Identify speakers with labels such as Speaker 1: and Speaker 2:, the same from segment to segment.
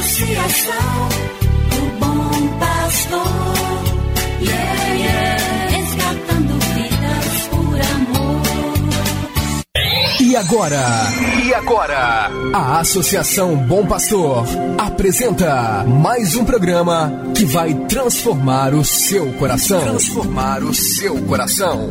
Speaker 1: Associação do Bom Pastor. Yeah, yeah. Resgatando vidas por amor.
Speaker 2: E agora? E agora? A Associação Bom Pastor apresenta mais um programa que vai transformar o seu coração. Transformar o seu coração.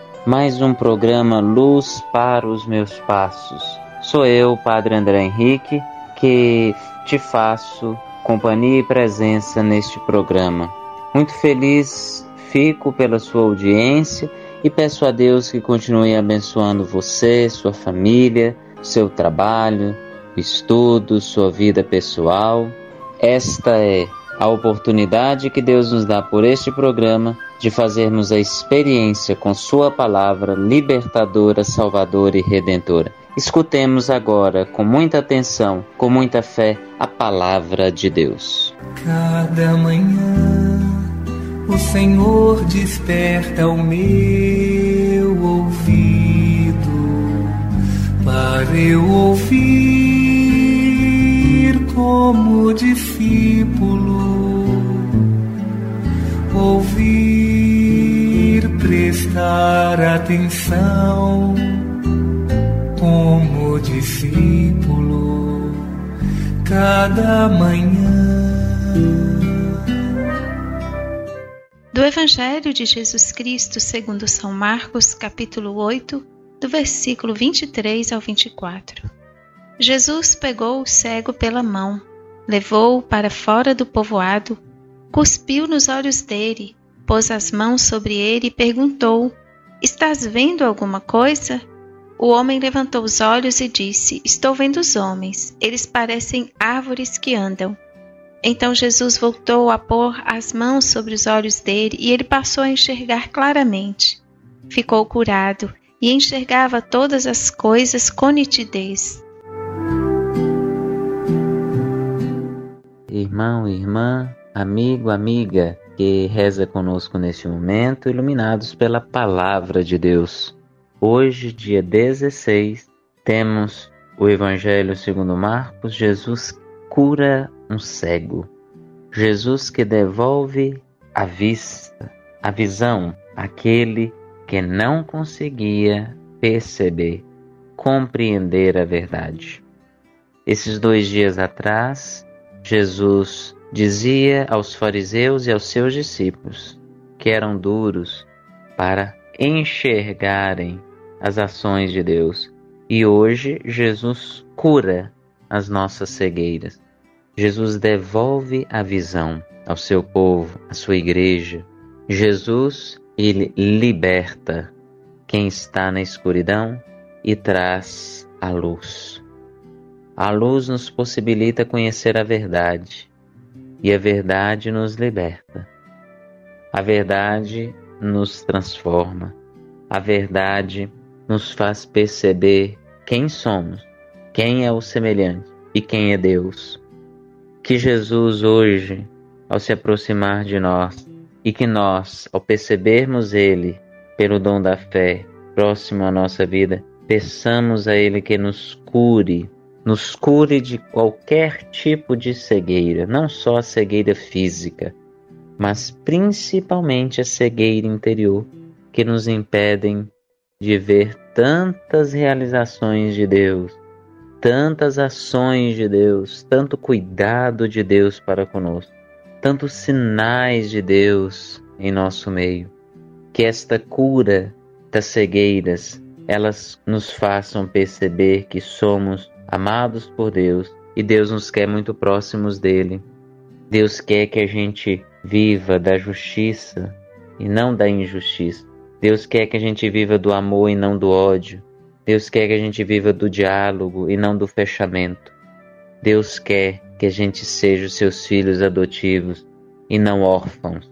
Speaker 3: mais um programa Luz para os Meus Passos. Sou eu, Padre André Henrique, que te faço companhia e presença neste programa. Muito feliz fico pela sua audiência e peço a Deus que continue abençoando você, sua família, seu trabalho, estudo, sua vida pessoal. Esta é a oportunidade que Deus nos dá por este programa de fazermos a experiência com Sua palavra libertadora, salvadora e redentora. Escutemos agora, com muita atenção, com muita fé, a palavra de Deus.
Speaker 4: Cada manhã o Senhor desperta o meu ouvido para eu ouvir como discípulo. Ouvir, prestar atenção como discípulo cada manhã.
Speaker 5: Do Evangelho de Jesus Cristo segundo São Marcos, capítulo 8, do versículo 23 ao 24. Jesus pegou o cego pela mão, levou-o para fora do povoado, cuspiu nos olhos dele, pôs as mãos sobre ele e perguntou: Estás vendo alguma coisa? O homem levantou os olhos e disse: Estou vendo os homens, eles parecem árvores que andam. Então Jesus voltou a pôr as mãos sobre os olhos dele e ele passou a enxergar claramente. Ficou curado e enxergava todas as coisas com nitidez.
Speaker 3: Irmão, irmã, amigo, amiga que reza conosco neste momento, iluminados pela palavra de Deus. Hoje, dia 16, temos o Evangelho segundo Marcos, Jesus cura um cego. Jesus que devolve a vista, a visão, aquele que não conseguia perceber, compreender a verdade. Esses dois dias atrás, Jesus dizia aos fariseus e aos seus discípulos que eram duros para enxergarem as ações de Deus. E hoje Jesus cura as nossas cegueiras. Jesus devolve a visão ao seu povo, à sua igreja. Jesus, ele liberta quem está na escuridão e traz a luz. A luz nos possibilita conhecer a verdade e a verdade nos liberta. A verdade nos transforma. A verdade nos faz perceber quem somos, quem é o semelhante e quem é Deus. Que Jesus hoje, ao se aproximar de nós, e que nós, ao percebermos Ele pelo dom da fé, próximo à nossa vida, peçamos a Ele que nos cure nos cure de qualquer tipo de cegueira, não só a cegueira física, mas principalmente a cegueira interior, que nos impedem de ver tantas realizações de Deus, tantas ações de Deus, tanto cuidado de Deus para conosco, tantos sinais de Deus em nosso meio. Que esta cura das cegueiras, elas nos façam perceber que somos amados por Deus e Deus nos quer muito próximos dele. Deus quer que a gente viva da justiça e não da injustiça. Deus quer que a gente viva do amor e não do ódio. Deus quer que a gente viva do diálogo e não do fechamento. Deus quer que a gente seja os seus filhos adotivos e não órfãos,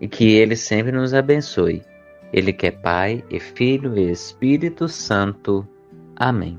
Speaker 3: e que Ele sempre nos abençoe. Ele que é Pai e Filho e Espírito Santo. Amém.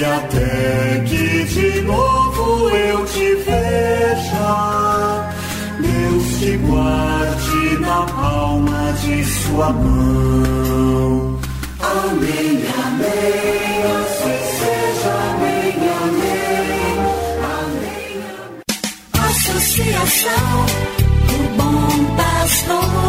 Speaker 6: e até que de novo eu te veja, Deus te guarde na palma de sua mão. Amém, amém, assim seja, amém, amém, amém.
Speaker 1: Associação do Bom Pastor.